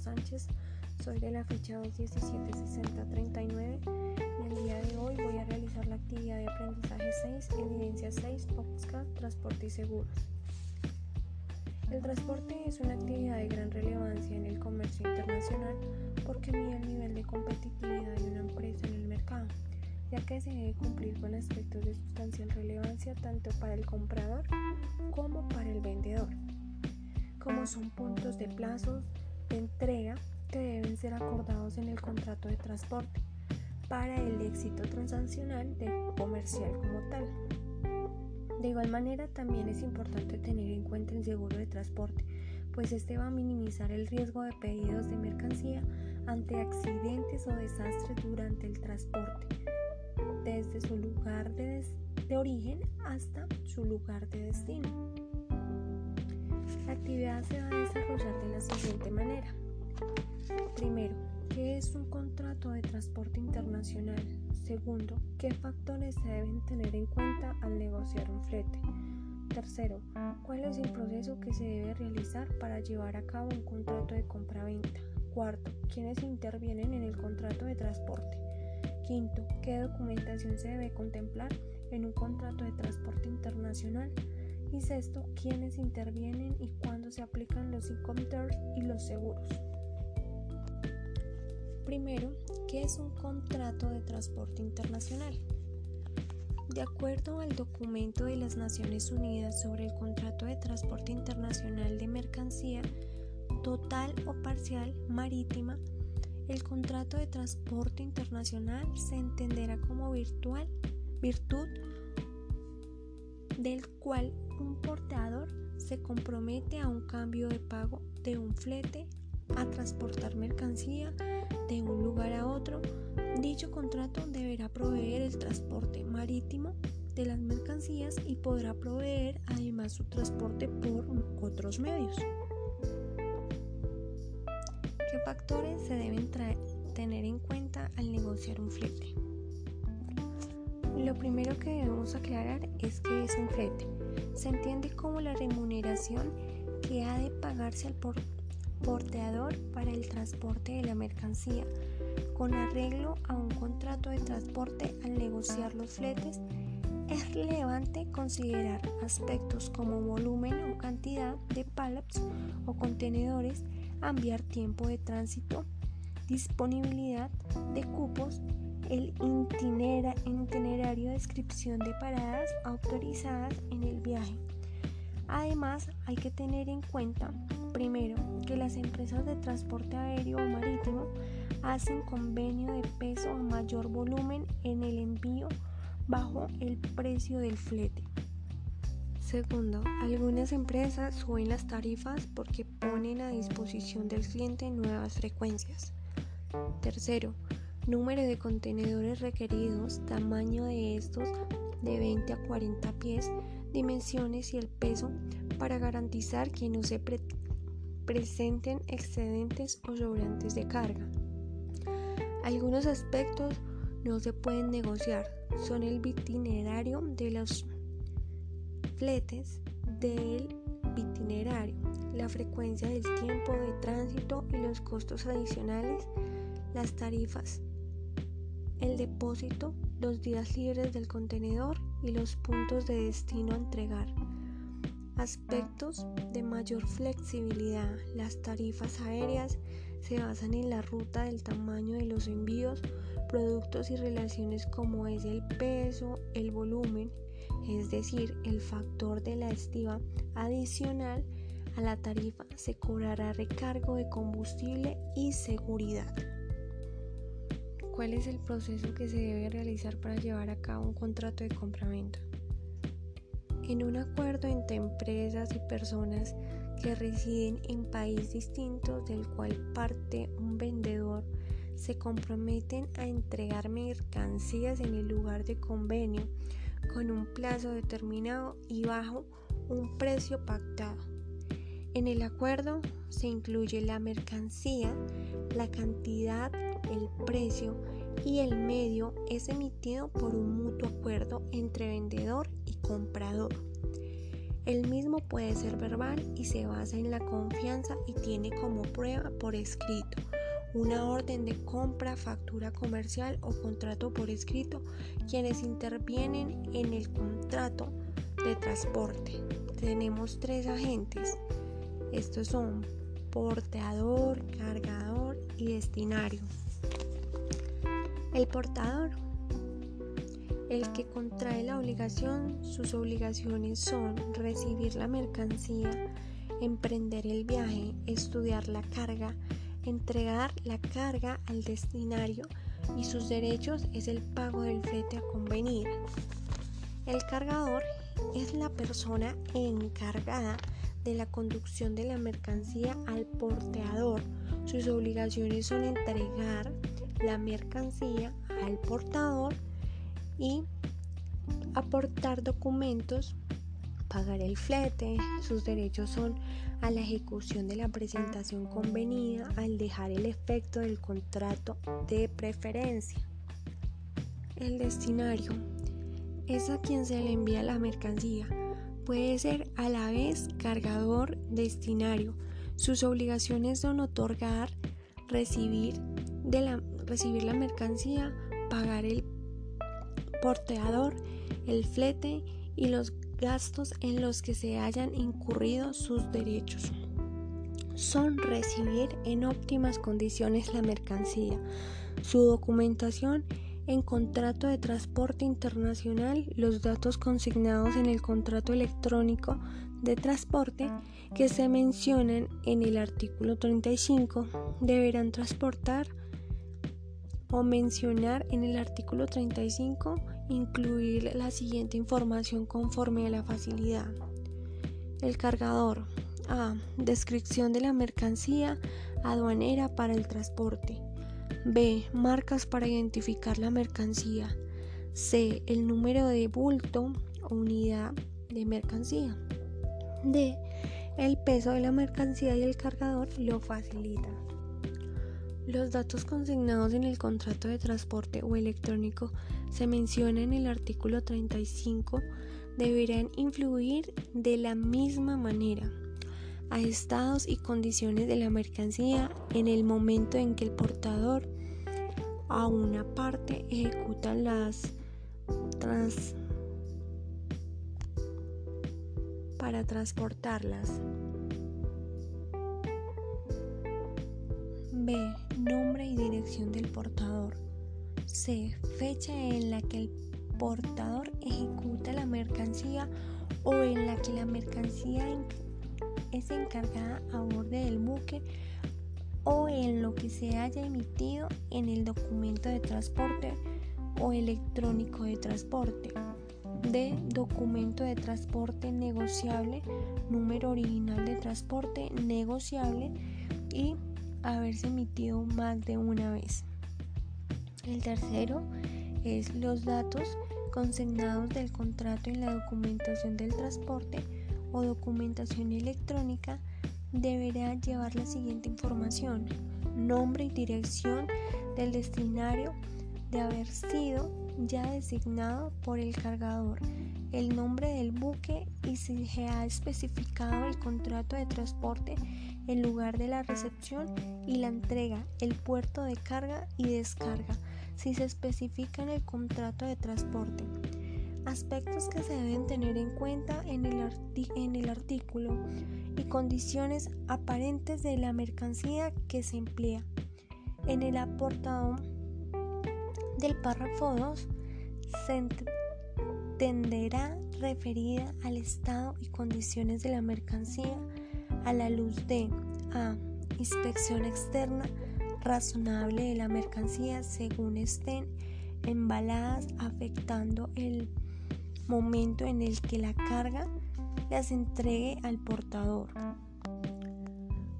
Sánchez, soy de la fecha 2176039 y el día de hoy voy a realizar la actividad de aprendizaje 6, evidencia 6, OPSCA, transporte y seguros. El transporte es una actividad de gran relevancia en el comercio internacional porque mide el nivel de competitividad de una empresa en el mercado, ya que se debe cumplir con aspectos de sustancial relevancia tanto para el comprador como para el vendedor, como son puntos de plazos entrega que deben ser acordados en el contrato de transporte para el éxito transaccional del comercial como tal. De igual manera, también es importante tener en cuenta el seguro de transporte, pues este va a minimizar el riesgo de pedidos de mercancía ante accidentes o desastres durante el transporte, desde su lugar de, de origen hasta su lugar de destino. La actividad se va a desarrollar de la siguiente manera. Primero, ¿qué es un contrato de transporte internacional? Segundo, ¿qué factores se deben tener en cuenta al negociar un flete? Tercero, ¿cuál es el proceso que se debe realizar para llevar a cabo un contrato de compra-venta? Cuarto, ¿quiénes intervienen en el contrato de transporte? Quinto, ¿qué documentación se debe contemplar en un contrato de transporte internacional? Y sexto, ¿quiénes intervienen y cuándo se aplican los income y los seguros? Primero, ¿qué es un contrato de transporte internacional? De acuerdo al documento de las Naciones Unidas sobre el contrato de transporte internacional de mercancía total o parcial marítima, el contrato de transporte internacional se entenderá como virtual, virtud del cual un portador se compromete a un cambio de pago de un flete a transportar mercancía de un lugar a otro, dicho contrato deberá proveer el transporte marítimo de las mercancías y podrá proveer además su transporte por otros medios. ¿Qué factores se deben tener en cuenta al negociar un flete? Lo primero que debemos aclarar es que es un flete. Se entiende como la remuneración que ha de pagarse al porteador para el transporte de la mercancía, con arreglo a un contrato de transporte al negociar los fletes, es relevante considerar aspectos como volumen o cantidad de pallets o contenedores, enviar tiempo de tránsito, disponibilidad de cupos, el itinerario, descripción de paradas autorizadas en el viaje. Además, hay que tener en cuenta Primero, que las empresas de transporte aéreo o marítimo hacen convenio de peso a mayor volumen en el envío bajo el precio del flete. Segundo, algunas empresas suben las tarifas porque ponen a disposición del cliente nuevas frecuencias. Tercero, número de contenedores requeridos, tamaño de estos de 20 a 40 pies, dimensiones y el peso para garantizar que no se presenten excedentes o sobrantes de carga. Algunos aspectos no se pueden negociar, son el itinerario de los fletes del itinerario, la frecuencia del tiempo de tránsito y los costos adicionales, las tarifas, el depósito, los días libres del contenedor y los puntos de destino a entregar. Aspectos de mayor flexibilidad. Las tarifas aéreas se basan en la ruta del tamaño de los envíos, productos y relaciones como es el peso, el volumen, es decir, el factor de la estiva adicional a la tarifa se cobrará recargo de combustible y seguridad. ¿Cuál es el proceso que se debe realizar para llevar a cabo un contrato de compraventa? en un acuerdo entre empresas y personas que residen en países distintos del cual parte un vendedor se comprometen a entregar mercancías en el lugar de convenio con un plazo determinado y bajo un precio pactado. En el acuerdo se incluye la mercancía, la cantidad, el precio y el medio es emitido por un mutuo acuerdo entre vendedor y comprador. El mismo puede ser verbal y se basa en la confianza y tiene como prueba por escrito una orden de compra, factura comercial o contrato por escrito, quienes intervienen en el contrato de transporte. Tenemos tres agentes. Estos son portador, cargador y destinario. El portador, el que contrae la obligación, sus obligaciones son recibir la mercancía, emprender el viaje, estudiar la carga, entregar la carga al destinario y sus derechos es el pago del flete a convenir. El cargador es la persona encargada de la conducción de la mercancía al porteador. Sus obligaciones son entregar la mercancía al portador y aportar documentos, pagar el flete. Sus derechos son a la ejecución de la presentación convenida al dejar el efecto del contrato de preferencia. El destinario es a quien se le envía la mercancía. Puede ser a la vez cargador destinario. Sus obligaciones son otorgar, recibir, de la, recibir la mercancía, pagar el porteador, el flete y los gastos en los que se hayan incurrido sus derechos. Son recibir en óptimas condiciones la mercancía, su documentación en contrato de transporte internacional, los datos consignados en el contrato electrónico de transporte que se mencionan en el artículo 35 deberán transportar o mencionar en el artículo 35 incluir la siguiente información conforme a la facilidad. El cargador. A. Descripción de la mercancía aduanera para el transporte. B. Marcas para identificar la mercancía. C. El número de bulto o unidad de mercancía. D. El peso de la mercancía y el cargador lo facilitan. Los datos consignados en el contrato de transporte o electrónico se menciona en el artículo 35 deberán influir de la misma manera a estados y condiciones de la mercancía en el momento en que el portador a una parte ejecuta las trans para transportarlas. B. Nombre y dirección del portador. C. Fecha en la que el portador ejecuta la mercancía o en la que la mercancía es encargada a bordo del buque o en lo que se haya emitido en el documento de transporte o electrónico de transporte. D. Documento de transporte negociable, número original de transporte negociable y haberse emitido más de una vez. El tercero es los datos consignados del contrato en la documentación del transporte o documentación electrónica deberá llevar la siguiente información, nombre y dirección del destinario de haber sido ya designado por el cargador, el nombre del buque y si se ha especificado el contrato de transporte el lugar de la recepción y la entrega, el puerto de carga y descarga, si se especifica en el contrato de transporte. Aspectos que se deben tener en cuenta en el, en el artículo y condiciones aparentes de la mercancía que se emplea. En el aportado del párrafo 2 se entenderá referida al estado y condiciones de la mercancía a la luz de A. Inspección externa razonable de la mercancía según estén embaladas afectando el momento en el que la carga las entregue al portador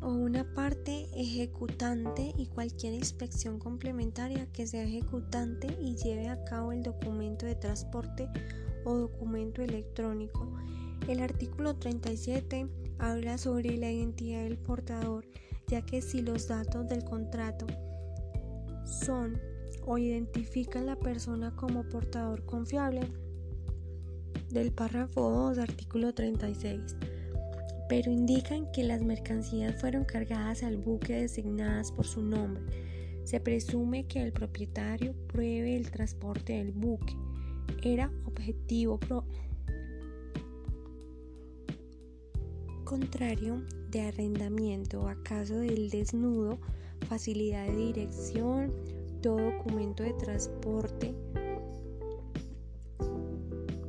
o una parte ejecutante y cualquier inspección complementaria que sea ejecutante y lleve a cabo el documento de transporte o documento electrónico. El artículo 37 habla sobre la identidad del portador, ya que si los datos del contrato son o identifican la persona como portador confiable, del párrafo 2, artículo 36, pero indican que las mercancías fueron cargadas al buque designadas por su nombre. Se presume que el propietario pruebe el transporte del buque. Era objetivo contrario de arrendamiento acaso del desnudo, facilidad de dirección, todo documento de transporte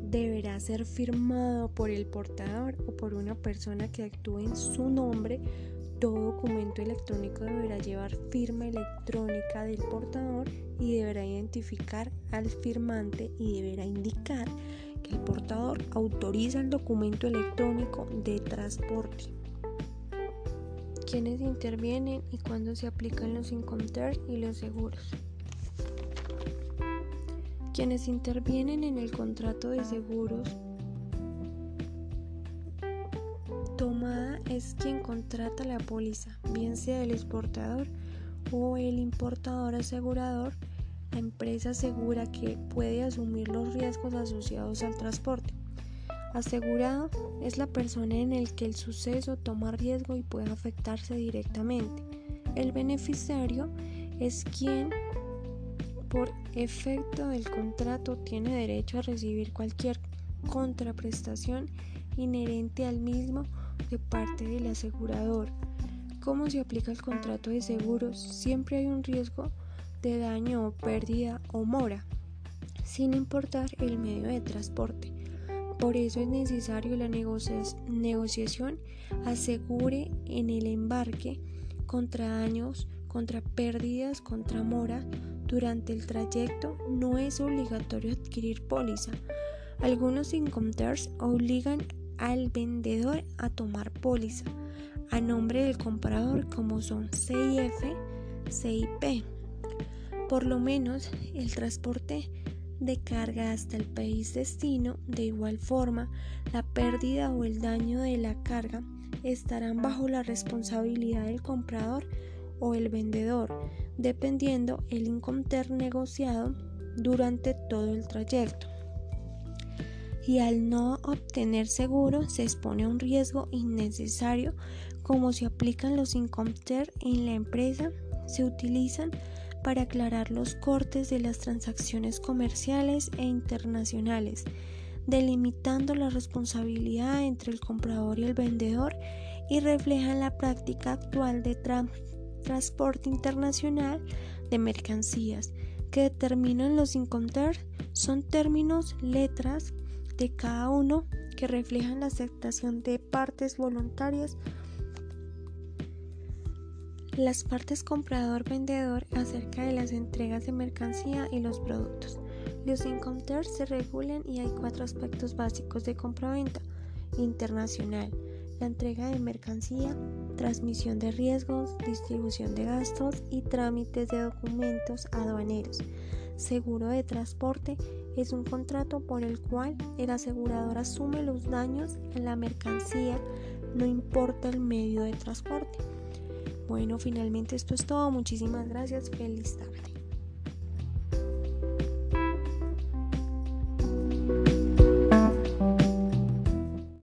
deberá ser firmado por el portador o por una persona que actúe en su nombre. Todo documento electrónico deberá llevar firma electrónica del portador y deberá identificar al firmante y deberá indicar que el portador autoriza el documento electrónico de transporte. ¿Quiénes intervienen y cuándo se aplican los Incoterms y los seguros? Quienes intervienen en el contrato de seguros tomada es quien contrata la póliza, bien sea el exportador o el importador asegurador. La empresa asegura que puede asumir los riesgos asociados al transporte. Asegurado es la persona en el que el suceso toma riesgo y puede afectarse directamente. El beneficiario es quien por efecto del contrato tiene derecho a recibir cualquier contraprestación inherente al mismo de parte del asegurador. ¿Cómo se aplica el contrato de seguros? Siempre hay un riesgo de daño o pérdida o mora, sin importar el medio de transporte. Por eso es necesario la negociación asegure en el embarque contra daños, contra pérdidas, contra mora, durante el trayecto no es obligatorio adquirir póliza. Algunos incoterms obligan al vendedor a tomar póliza a nombre del comprador como son CIF, CIP. Por lo menos el transporte de carga hasta el país destino, de igual forma, la pérdida o el daño de la carga estarán bajo la responsabilidad del comprador o el vendedor, dependiendo el incoterm negociado durante todo el trayecto. Y al no obtener seguro se expone a un riesgo innecesario como se aplican los incoterm en la empresa, se utilizan para aclarar los cortes de las transacciones comerciales e internacionales, delimitando la responsabilidad entre el comprador y el vendedor y reflejan la práctica actual de, transporte internacional de mercancías que determinan los Incoterms son términos, letras de cada uno que reflejan la aceptación de partes voluntarias. Las partes comprador-vendedor acerca de las entregas de mercancía y los productos. Los Incoterms se regulan y hay cuatro aspectos básicos de compraventa internacional la entrega de mercancía, transmisión de riesgos, distribución de gastos y trámites de documentos aduaneros. Seguro de transporte es un contrato por el cual el asegurador asume los daños en la mercancía, no importa el medio de transporte. Bueno, finalmente esto es todo. Muchísimas gracias. Feliz tarde.